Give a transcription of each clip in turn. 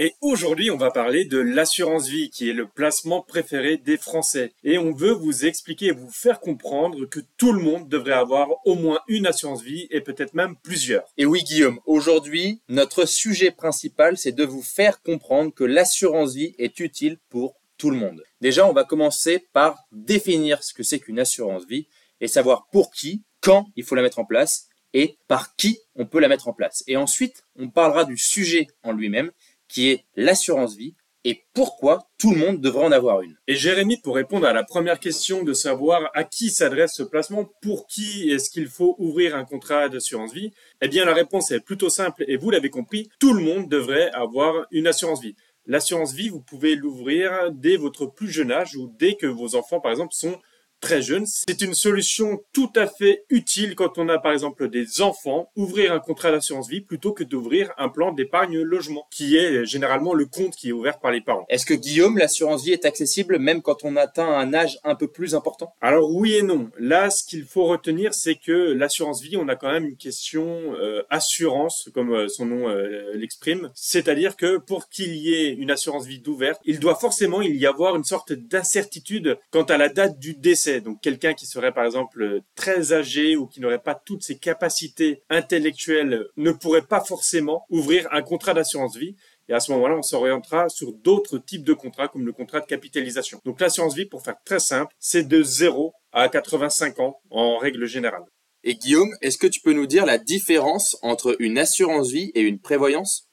Et aujourd'hui, on va parler de l'assurance vie, qui est le placement préféré des Français. Et on veut vous expliquer et vous faire comprendre que tout le monde devrait avoir au moins une assurance vie et peut-être même plusieurs. Et oui, Guillaume, aujourd'hui, notre sujet principal, c'est de vous faire comprendre que l'assurance vie est utile pour tout le monde. Déjà, on va commencer par définir ce que c'est qu'une assurance vie et savoir pour qui, quand il faut la mettre en place et par qui on peut la mettre en place. Et ensuite, on parlera du sujet en lui-même qui est l'assurance vie et pourquoi tout le monde devrait en avoir une. Et Jérémy, pour répondre à la première question de savoir à qui s'adresse ce placement, pour qui est-ce qu'il faut ouvrir un contrat d'assurance vie, eh bien la réponse est plutôt simple et vous l'avez compris, tout le monde devrait avoir une assurance vie. L'assurance vie, vous pouvez l'ouvrir dès votre plus jeune âge ou dès que vos enfants, par exemple, sont très jeunes. C'est une solution tout à fait utile quand on a par exemple des enfants, ouvrir un contrat d'assurance vie plutôt que d'ouvrir un plan d'épargne logement, qui est généralement le compte qui est ouvert par les parents. Est-ce que Guillaume, l'assurance vie est accessible même quand on atteint un âge un peu plus important? Alors oui et non. Là, ce qu'il faut retenir, c'est que l'assurance vie, on a quand même une question euh, assurance, comme euh, son nom euh, l'exprime. C'est-à-dire que pour qu'il y ait une assurance vie d'ouverte, il doit forcément y avoir une sorte d'incertitude quant à la date du décès donc quelqu'un qui serait par exemple très âgé ou qui n'aurait pas toutes ses capacités intellectuelles ne pourrait pas forcément ouvrir un contrat d'assurance vie. Et à ce moment-là, on s'orientera sur d'autres types de contrats, comme le contrat de capitalisation. Donc l'assurance vie, pour faire très simple, c'est de 0 à 85 ans en règle générale. Et Guillaume, est-ce que tu peux nous dire la différence entre une assurance vie et une prévoyance?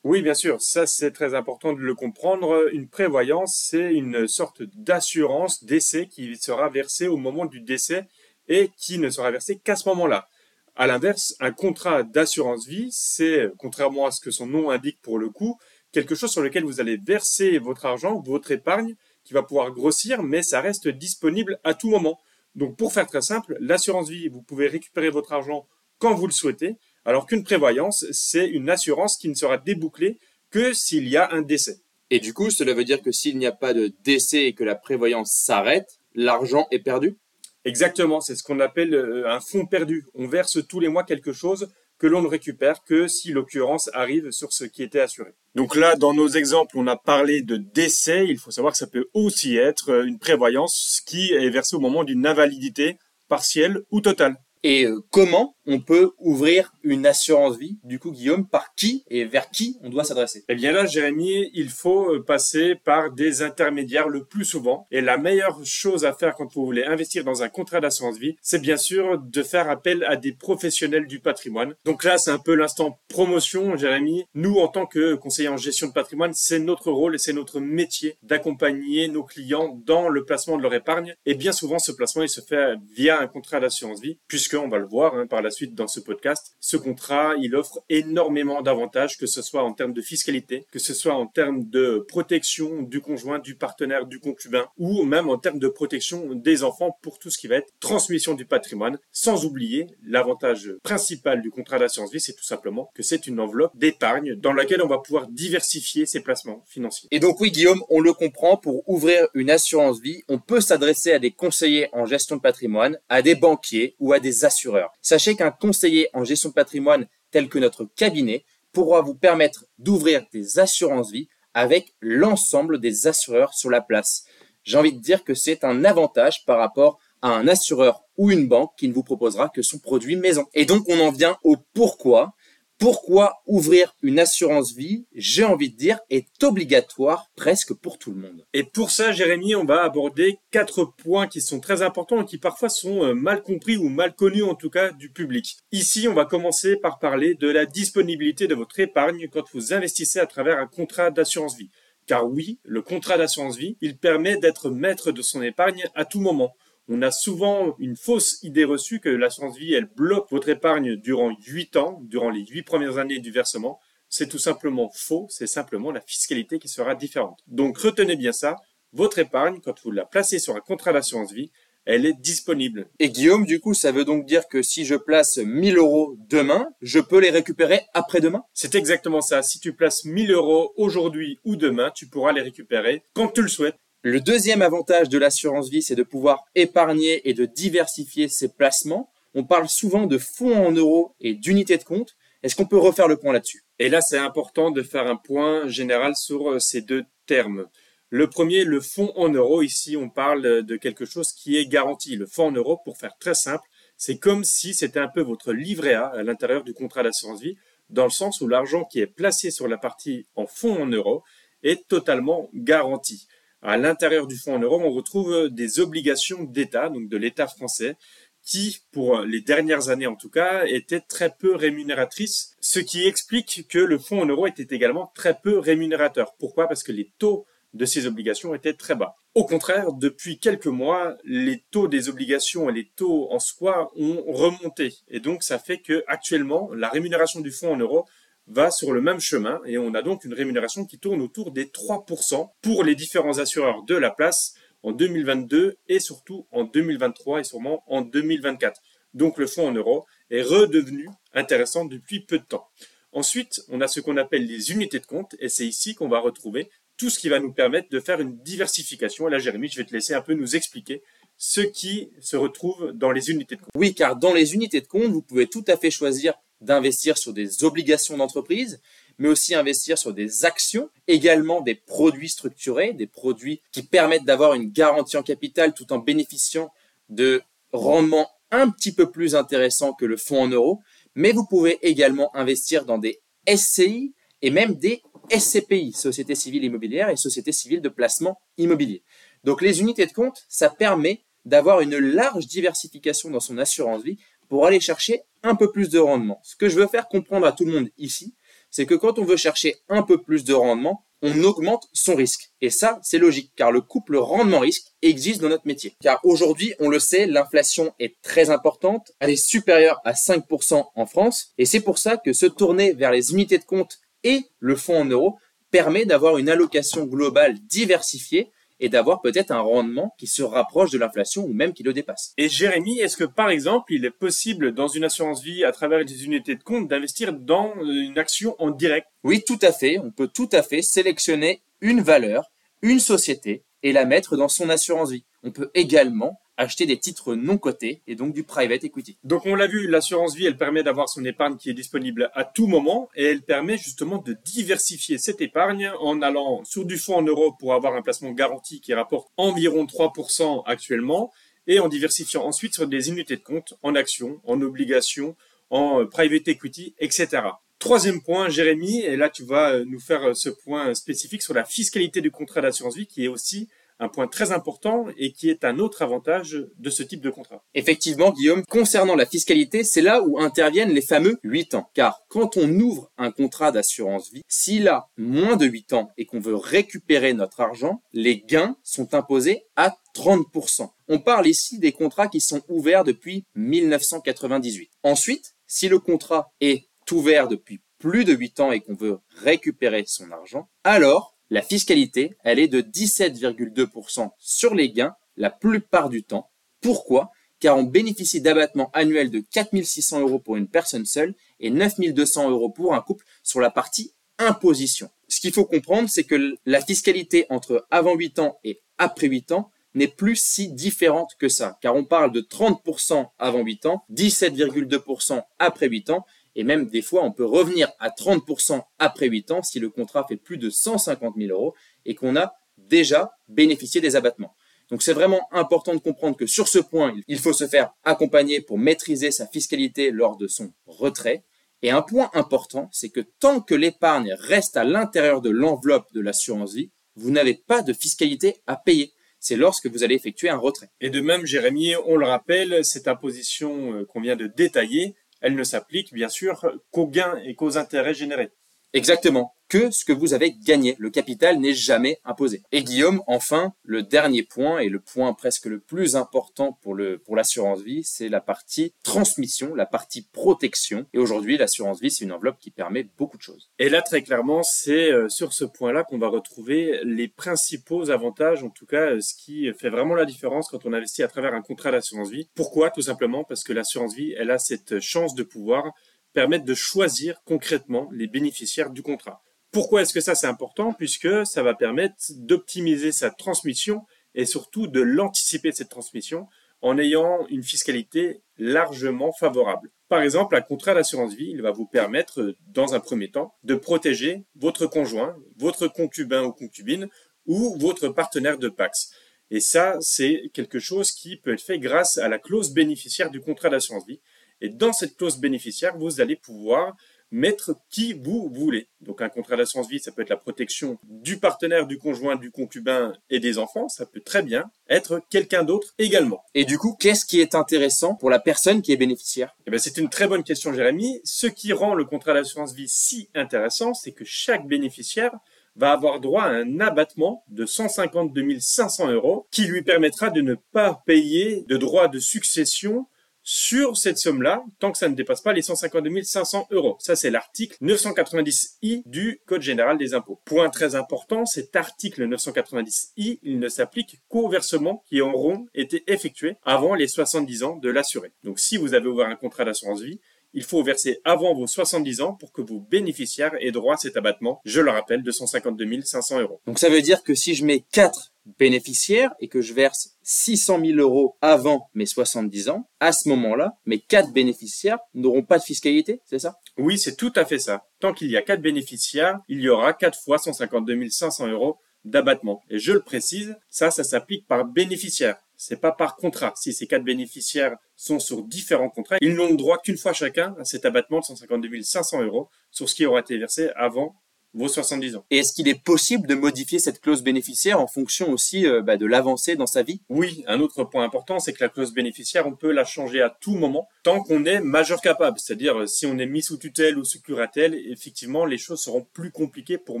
Oui, bien sûr, ça c'est très important de le comprendre. Une prévoyance, c'est une sorte d'assurance décès qui sera versée au moment du décès et qui ne sera versée qu'à ce moment-là. À l'inverse, un contrat d'assurance vie, c'est, contrairement à ce que son nom indique pour le coup, quelque chose sur lequel vous allez verser votre argent, votre épargne, qui va pouvoir grossir, mais ça reste disponible à tout moment. Donc pour faire très simple, l'assurance vie, vous pouvez récupérer votre argent quand vous le souhaitez, alors qu'une prévoyance, c'est une assurance qui ne sera débouclée que s'il y a un décès. Et du coup, cela veut dire que s'il n'y a pas de décès et que la prévoyance s'arrête, l'argent est perdu? Exactement, c'est ce qu'on appelle euh, un fonds perdu. On verse tous les mois quelque chose que l'on ne récupère que si l'occurrence arrive sur ce qui était assuré. Donc là, dans nos exemples, on a parlé de décès. Il faut savoir que ça peut aussi être euh, une prévoyance qui est versée au moment d'une invalidité partielle ou totale. Et euh, comment on peut ouvrir une assurance vie Du coup, Guillaume, par qui et vers qui on doit s'adresser? Eh bien là, Jérémy, il faut euh, passer par des intermédiaires le plus souvent. Et la meilleure chose à faire quand vous voulez investir dans un contrat d'assurance vie, c'est bien sûr de faire appel à des professionnels du patrimoine. Donc là, c'est un peu l'instant promotion, Jérémy. Nous, en tant que conseillers en gestion de patrimoine, c'est notre rôle et c'est notre métier d'accompagner nos clients dans le placement de leur épargne. Et bien souvent, ce placement, il se fait via un contrat d'assurance vie, puisque on va le voir hein, par la suite dans ce podcast, ce contrat, il offre énormément d'avantages, que ce soit en termes de fiscalité, que ce soit en termes de protection du conjoint, du partenaire, du concubin, ou même en termes de protection des enfants pour tout ce qui va être transmission du patrimoine, sans oublier l'avantage principal du contrat d'assurance vie, c'est tout simplement que c'est une enveloppe d'épargne dans laquelle on va pouvoir diversifier ses placements financiers. Et donc oui, Guillaume, on le comprend, pour ouvrir une assurance vie, on peut s'adresser à des conseillers en gestion de patrimoine, à des banquiers ou à des assureurs. Sachez qu'un conseiller en gestion de patrimoine tel que notre cabinet pourra vous permettre d'ouvrir des assurances vie avec l'ensemble des assureurs sur la place. J'ai envie de dire que c'est un avantage par rapport à un assureur ou une banque qui ne vous proposera que son produit maison. Et donc on en vient au pourquoi pourquoi ouvrir une assurance vie, j'ai envie de dire, est obligatoire presque pour tout le monde? Et pour ça, Jérémy, on va aborder quatre points qui sont très importants et qui parfois sont euh, mal compris ou mal connus en tout cas du public. Ici, on va commencer par parler de la disponibilité de votre épargne quand vous investissez à travers un contrat d'assurance vie. Car oui, le contrat d'assurance vie, il permet d'être maître de son épargne à tout moment. On a souvent une fausse idée reçue que l'assurance vie, elle bloque votre épargne durant 8 ans, durant les 8 premières années du versement. C'est tout simplement faux, c'est simplement la fiscalité qui sera différente. Donc retenez bien ça, votre épargne, quand vous la placez sur un contrat d'assurance vie, elle est disponible. Et Guillaume, du coup, ça veut donc dire que si je place 1000 euros demain, je peux les récupérer après-demain C'est exactement ça. Si tu places 1000 euros aujourd'hui ou demain, tu pourras les récupérer quand tu le souhaites. Le deuxième avantage de l'assurance vie, c'est de pouvoir épargner et de diversifier ses placements. On parle souvent de fonds en euros et d'unités de compte. Est-ce qu'on peut refaire le point là-dessus? Et là, c'est important de faire un point général sur euh, ces deux termes. Le premier, le fonds en euros. Ici, on parle de quelque chose qui est garanti. Le fonds en euros, pour faire très simple, c'est comme si c'était un peu votre livret A à l'intérieur du contrat d'assurance vie, dans le sens où l'argent qui est placé sur la partie en fonds en euros est totalement garanti. À l'intérieur du fonds en euros, on retrouve des obligations d'État, donc de l'État français, qui, pour les dernières années en tout cas, étaient très peu rémunératrices, ce qui explique que le fonds en euros était également très peu rémunérateur. Pourquoi? Parce que les taux de ces obligations étaient très bas. Au contraire, depuis quelques mois, les taux des obligations et les taux en soi ont remonté. Et donc, ça fait que actuellement, la rémunération du fonds en euros va sur le même chemin et on a donc une rémunération qui tourne autour des 3% pour les différents assureurs de la place en 2022 et surtout en 2023 et sûrement en 2024. Donc le fonds en euros est redevenu intéressant depuis peu de temps. Ensuite, on a ce qu'on appelle les unités de compte et c'est ici qu'on va retrouver tout ce qui va nous permettre de faire une diversification. Et là, Jérémy, je vais te laisser un peu nous expliquer ce qui se retrouve dans les unités de compte. Oui, car dans les unités de compte, vous pouvez tout à fait choisir d'investir sur des obligations d'entreprise, mais aussi investir sur des actions, également des produits structurés, des produits qui permettent d'avoir une garantie en capital tout en bénéficiant de rendements un petit peu plus intéressants que le fonds en euros. Mais vous pouvez également investir dans des SCI et même des SCPI, Société Civile Immobilière et Société Civile de Placement Immobilier. Donc les unités de compte, ça permet d'avoir une large diversification dans son assurance vie pour aller chercher un peu plus de rendement. Ce que je veux faire comprendre à tout le monde ici, c'est que quand on veut chercher un peu plus de rendement, on augmente son risque. Et ça, c'est logique, car le couple rendement-risque existe dans notre métier. Car aujourd'hui, on le sait, l'inflation est très importante, elle est supérieure à 5% en France, et c'est pour ça que se tourner vers les unités de compte et le fonds en euros permet d'avoir une allocation globale diversifiée et d'avoir peut-être un rendement qui se rapproche de l'inflation ou même qui le dépasse. Et Jérémy, est-ce que par exemple, il est possible dans une assurance vie à travers des unités de compte d'investir dans une action en direct? Oui, tout à fait. On peut tout à fait sélectionner une valeur, une société et la mettre dans son assurance vie. On peut également acheter des titres non cotés et donc du private equity. Donc on l'a vu, l'assurance vie, elle permet d'avoir son épargne qui est disponible à tout moment et elle permet justement de diversifier cette épargne en allant sur du fonds en euros pour avoir un placement garanti qui rapporte environ 3% actuellement et en diversifiant ensuite sur des unités de compte en actions, en obligations, en euh, private equity, etc. Troisième point, Jérémy, et là tu vas euh, nous faire euh, ce point spécifique sur la fiscalité du contrat d'assurance vie qui est aussi un point très important et qui est un autre avantage de ce type de contrat. Effectivement, Guillaume, concernant la fiscalité, c'est là où interviennent les fameux 8 ans. Car quand on ouvre un contrat d'assurance vie, s'il a moins de 8 ans et qu'on veut récupérer notre argent, les gains sont imposés à 30%. On parle ici des contrats qui sont ouverts depuis 1998. Ensuite, si le contrat est ouvert depuis plus de 8 ans et qu'on veut récupérer son argent, alors la fiscalité, elle est de 17,2% sur les gains la plupart du temps. Pourquoi? Car on bénéficie d'abattements annuels de 4600 euros pour une personne seule et 9200 euros pour un couple sur la partie imposition. Ce qu'il faut comprendre, c'est que la fiscalité entre avant 8 ans et après 8 ans n'est plus si différente que ça, car on parle de 30% avant 8 ans, 17,2% après 8 ans, et même des fois, on peut revenir à 30% après 8 ans si le contrat fait plus de 150 000 euros et qu'on a déjà bénéficié des abattements. Donc c'est vraiment important de comprendre que sur ce point, il faut se faire accompagner pour maîtriser sa fiscalité lors de son retrait. Et un point important, c'est que tant que l'épargne reste à l'intérieur de l'enveloppe de l'assurance vie, vous n'avez pas de fiscalité à payer. C'est lorsque vous allez effectuer un retrait. Et de même, Jérémy, on le rappelle, cette imposition euh, qu'on vient de détailler, elle ne s'applique bien sûr qu'aux gains et qu'aux intérêts générés. Exactement. Que ce que vous avez gagné. Le capital n'est jamais imposé. Et Guillaume, enfin, le dernier point et le point presque le plus important pour le pour l'assurance vie, c'est la partie transmission, la partie protection. Et aujourd'hui, l'assurance vie, c'est une enveloppe qui permet beaucoup de choses. Et là, très clairement, c'est euh, sur ce point-là qu'on va retrouver les principaux avantages, en tout cas, euh, ce qui fait vraiment la différence quand on investit à travers un contrat d'assurance vie. Pourquoi? Tout simplement parce que l'assurance vie, elle a cette chance de pouvoir permettre de choisir concrètement les bénéficiaires du contrat. Pourquoi est-ce que ça c'est important? Puisque ça va permettre d'optimiser sa transmission et surtout de l'anticiper cette transmission en ayant une fiscalité largement favorable. Par exemple, un contrat d'assurance vie, il va vous permettre, dans un premier temps, de protéger votre conjoint, votre concubin ou concubine ou votre partenaire de Pax. Et ça, c'est quelque chose qui peut être fait grâce à la clause bénéficiaire du contrat d'assurance vie. Et dans cette clause bénéficiaire, vous allez pouvoir mettre qui vous voulez. Donc un contrat d'assurance vie, ça peut être la protection du partenaire, du conjoint, du concubin et des enfants. Ça peut très bien être quelqu'un d'autre également. Et du coup, qu'est-ce qui est intéressant pour la personne qui est bénéficiaire? Eh ben, C'est une très bonne question, Jérémy. Ce qui rend le contrat d'assurance vie si intéressant, c'est que chaque bénéficiaire va avoir droit à un abattement de 152 500 euros qui lui permettra de ne pas payer de droits de succession sur cette somme-là, tant que ça ne dépasse pas les 152 500 euros. Ça, c'est l'article 990i du Code général des impôts. Point très important, cet article 990i, il ne s'applique qu'aux versements qui auront été effectués avant les 70 ans de l'assuré. Donc, si vous avez ouvert un contrat d'assurance vie, il faut verser avant vos 70 ans pour que vos bénéficiaires aient droit à cet abattement, je le rappelle, de 152 500 euros. Donc ça veut dire que si je mets 4 bénéficiaires et que je verse 600 000 euros avant mes 70 ans, à ce moment-là, mes 4 bénéficiaires n'auront pas de fiscalité, c'est ça? Oui, c'est tout à fait ça. Tant qu'il y a 4 bénéficiaires, il y aura 4 fois 152 500 euros d'abattement. Et je le précise, ça, ça s'applique par bénéficiaire. C'est pas par contrat. Si ces quatre bénéficiaires sont sur différents contrats, ils n'ont droit qu'une fois chacun à cet abattement de 152 500 euros sur ce qui aura été versé avant vos 70 ans. Et est-ce qu'il est possible de modifier cette clause bénéficiaire en fonction aussi euh, bah, de l'avancée dans sa vie? Oui, un autre point important, c'est que la clause bénéficiaire, on peut la changer à tout moment tant qu'on est majeur capable. C'est-à-dire, euh, si on est mis sous tutelle ou sous curatelle, effectivement, les choses seront plus compliquées pour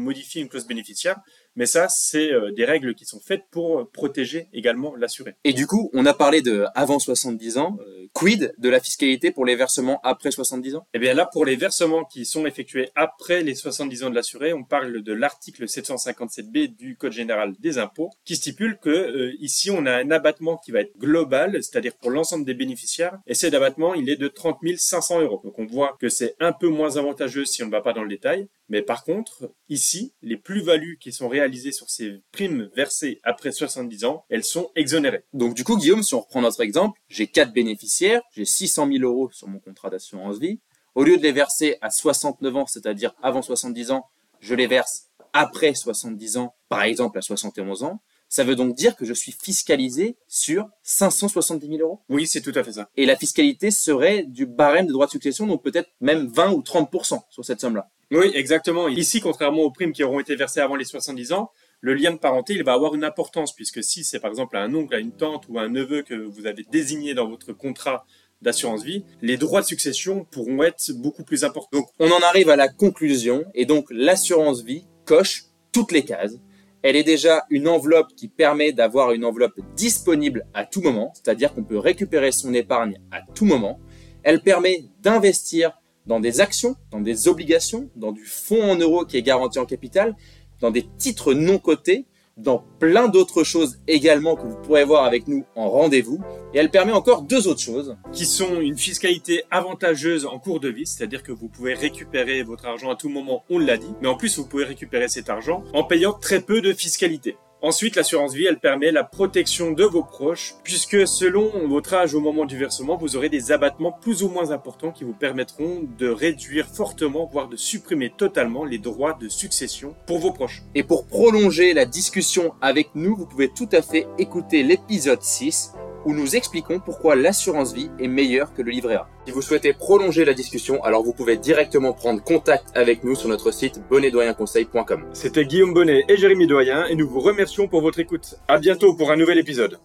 modifier une clause bénéficiaire. Mais ça, c'est euh, des règles qui sont faites pour protéger également l'assuré. Et du coup, on a parlé de avant 70 ans. Quid de la fiscalité pour les versements après 70 ans? Eh bien là, pour les versements qui sont effectués après les 70 ans de l'assuré, on parle de l'article 757b du Code général des impôts qui stipule que euh, ici on a un abattement qui va être global, c'est-à-dire pour l'ensemble des bénéficiaires, et cet abattement il est de 30 500 euros. Donc on voit que c'est un peu moins avantageux si on ne va pas dans le détail, mais par contre ici les plus-values qui sont réalisées sur ces primes versées après 70 ans, elles sont exonérées. Donc du coup Guillaume, si on reprend notre exemple, j'ai quatre bénéficiaires, j'ai 600 000 euros sur mon contrat d'assurance vie. Au lieu de les verser à 69 ans, c'est-à-dire avant 70 ans, je les verse après 70 ans, par exemple à 71 ans, ça veut donc dire que je suis fiscalisé sur 570 000 euros Oui, c'est tout à fait ça. Et la fiscalité serait du barème de droit de succession, donc peut-être même 20 ou 30% sur cette somme-là. Oui, exactement. Ici, contrairement aux primes qui auront été versées avant les 70 ans, le lien de parenté, il va avoir une importance, puisque si c'est par exemple un oncle, une tante ou un neveu que vous avez désigné dans votre contrat d'assurance vie, les droits de succession pourront être beaucoup plus importants. Donc on en arrive à la conclusion et donc l'assurance vie coche toutes les cases. Elle est déjà une enveloppe qui permet d'avoir une enveloppe disponible à tout moment, c'est-à-dire qu'on peut récupérer son épargne à tout moment. Elle permet d'investir dans des actions, dans des obligations, dans du fonds en euros qui est garanti en capital, dans des titres non cotés, dans plein d'autres choses également que vous pourrez voir avec nous en rendez-vous. Et elle permet encore deux autres choses. Qui sont une fiscalité avantageuse en cours de vie, c'est-à-dire que vous pouvez récupérer votre argent à tout moment, on l'a dit, mais en plus vous pouvez récupérer cet argent en payant très peu de fiscalité. Ensuite, l'assurance vie, elle permet la protection de vos proches, puisque selon votre âge au moment du versement, vous aurez des abattements plus ou moins importants qui vous permettront de réduire fortement, voire de supprimer totalement les droits de succession pour vos proches. Et pour prolonger la discussion avec nous, vous pouvez tout à fait écouter l'épisode 6 où nous expliquons pourquoi l'assurance vie est meilleure que le livret A. Si vous souhaitez prolonger la discussion, alors vous pouvez directement prendre contact avec nous sur notre site bonnetdoyenconseil.com. C'était Guillaume Bonnet et Jérémy Doyen et nous vous remercions pour votre écoute. À bientôt pour un nouvel épisode.